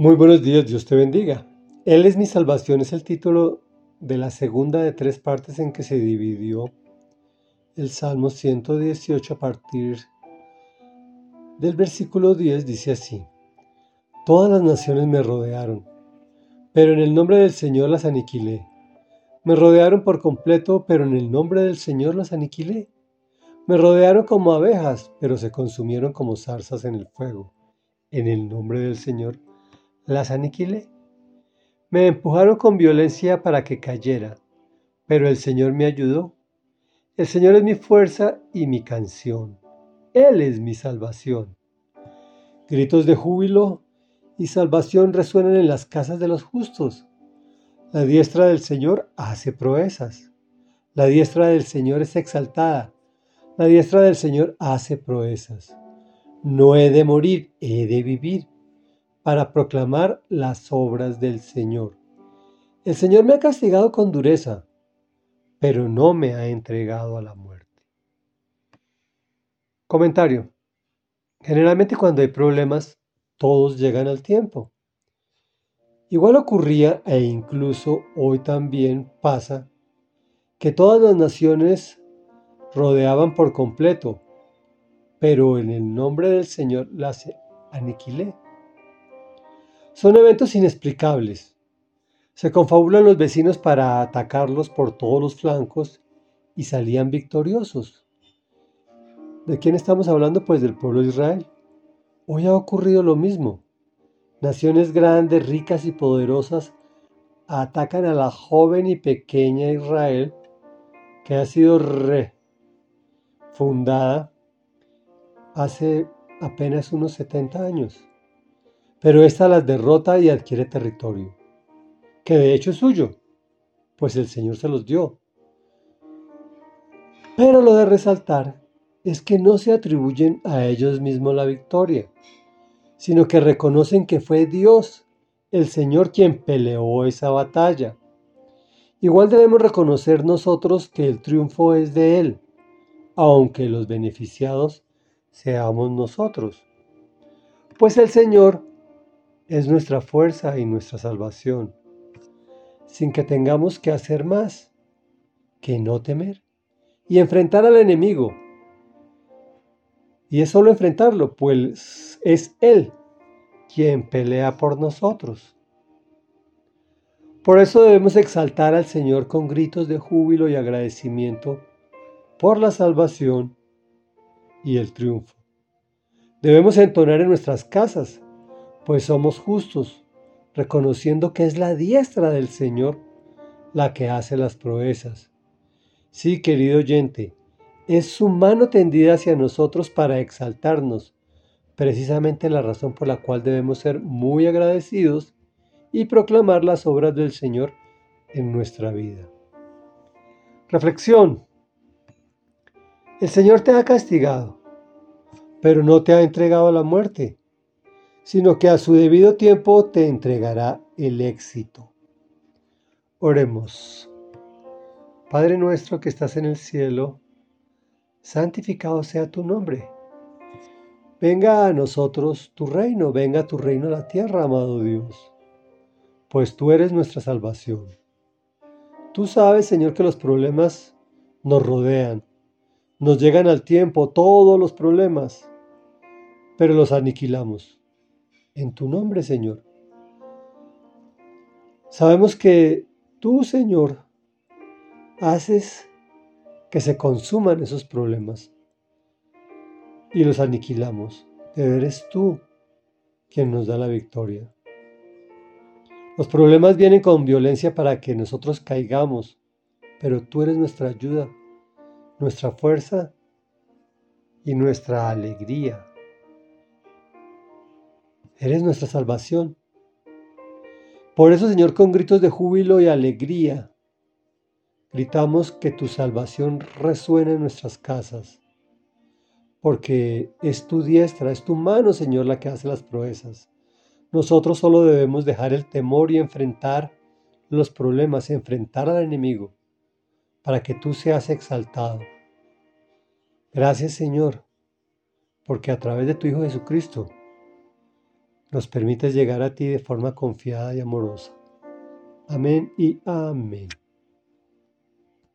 Muy buenos días, Dios te bendiga. Él es mi salvación es el título de la segunda de tres partes en que se dividió el Salmo 118 a partir del versículo 10 dice así, Todas las naciones me rodearon, pero en el nombre del Señor las aniquilé. Me rodearon por completo, pero en el nombre del Señor las aniquilé. Me rodearon como abejas, pero se consumieron como zarzas en el fuego. En el nombre del Señor las aniquilé. Me empujaron con violencia para que cayera, pero el Señor me ayudó. El Señor es mi fuerza y mi canción. Él es mi salvación. Gritos de júbilo y salvación resuenan en las casas de los justos. La diestra del Señor hace proezas. La diestra del Señor es exaltada. La diestra del Señor hace proezas. No he de morir, he de vivir para proclamar las obras del Señor. El Señor me ha castigado con dureza, pero no me ha entregado a la muerte. Comentario. Generalmente cuando hay problemas, todos llegan al tiempo. Igual ocurría e incluso hoy también pasa que todas las naciones rodeaban por completo, pero en el nombre del Señor las aniquilé. Son eventos inexplicables. Se confabulan los vecinos para atacarlos por todos los flancos y salían victoriosos. ¿De quién estamos hablando? Pues del pueblo de Israel. Hoy ha ocurrido lo mismo. Naciones grandes, ricas y poderosas atacan a la joven y pequeña Israel que ha sido refundada hace apenas unos 70 años pero ésta las derrota y adquiere territorio, que de hecho es suyo, pues el Señor se los dio. Pero lo de resaltar es que no se atribuyen a ellos mismos la victoria, sino que reconocen que fue Dios, el Señor, quien peleó esa batalla. Igual debemos reconocer nosotros que el triunfo es de Él, aunque los beneficiados seamos nosotros. Pues el Señor es nuestra fuerza y nuestra salvación, sin que tengamos que hacer más que no temer y enfrentar al enemigo. Y es solo enfrentarlo, pues es Él quien pelea por nosotros. Por eso debemos exaltar al Señor con gritos de júbilo y agradecimiento por la salvación y el triunfo. Debemos entonar en nuestras casas pues somos justos, reconociendo que es la diestra del Señor la que hace las proezas. Sí, querido oyente, es su mano tendida hacia nosotros para exaltarnos, precisamente la razón por la cual debemos ser muy agradecidos y proclamar las obras del Señor en nuestra vida. Reflexión. El Señor te ha castigado, pero no te ha entregado a la muerte sino que a su debido tiempo te entregará el éxito. Oremos. Padre nuestro que estás en el cielo, santificado sea tu nombre. Venga a nosotros tu reino, venga tu reino a la tierra, amado Dios, pues tú eres nuestra salvación. Tú sabes, Señor, que los problemas nos rodean, nos llegan al tiempo todos los problemas, pero los aniquilamos en tu nombre, Señor. Sabemos que tú, Señor, haces que se consuman esos problemas y los aniquilamos. Eres tú quien nos da la victoria. Los problemas vienen con violencia para que nosotros caigamos, pero tú eres nuestra ayuda, nuestra fuerza y nuestra alegría. Eres nuestra salvación. Por eso, Señor, con gritos de júbilo y alegría, gritamos que tu salvación resuene en nuestras casas, porque es tu diestra, es tu mano, Señor, la que hace las proezas. Nosotros solo debemos dejar el temor y enfrentar los problemas, enfrentar al enemigo, para que tú seas exaltado. Gracias, Señor, porque a través de tu Hijo Jesucristo, nos permitas llegar a ti de forma confiada y amorosa. Amén y amén.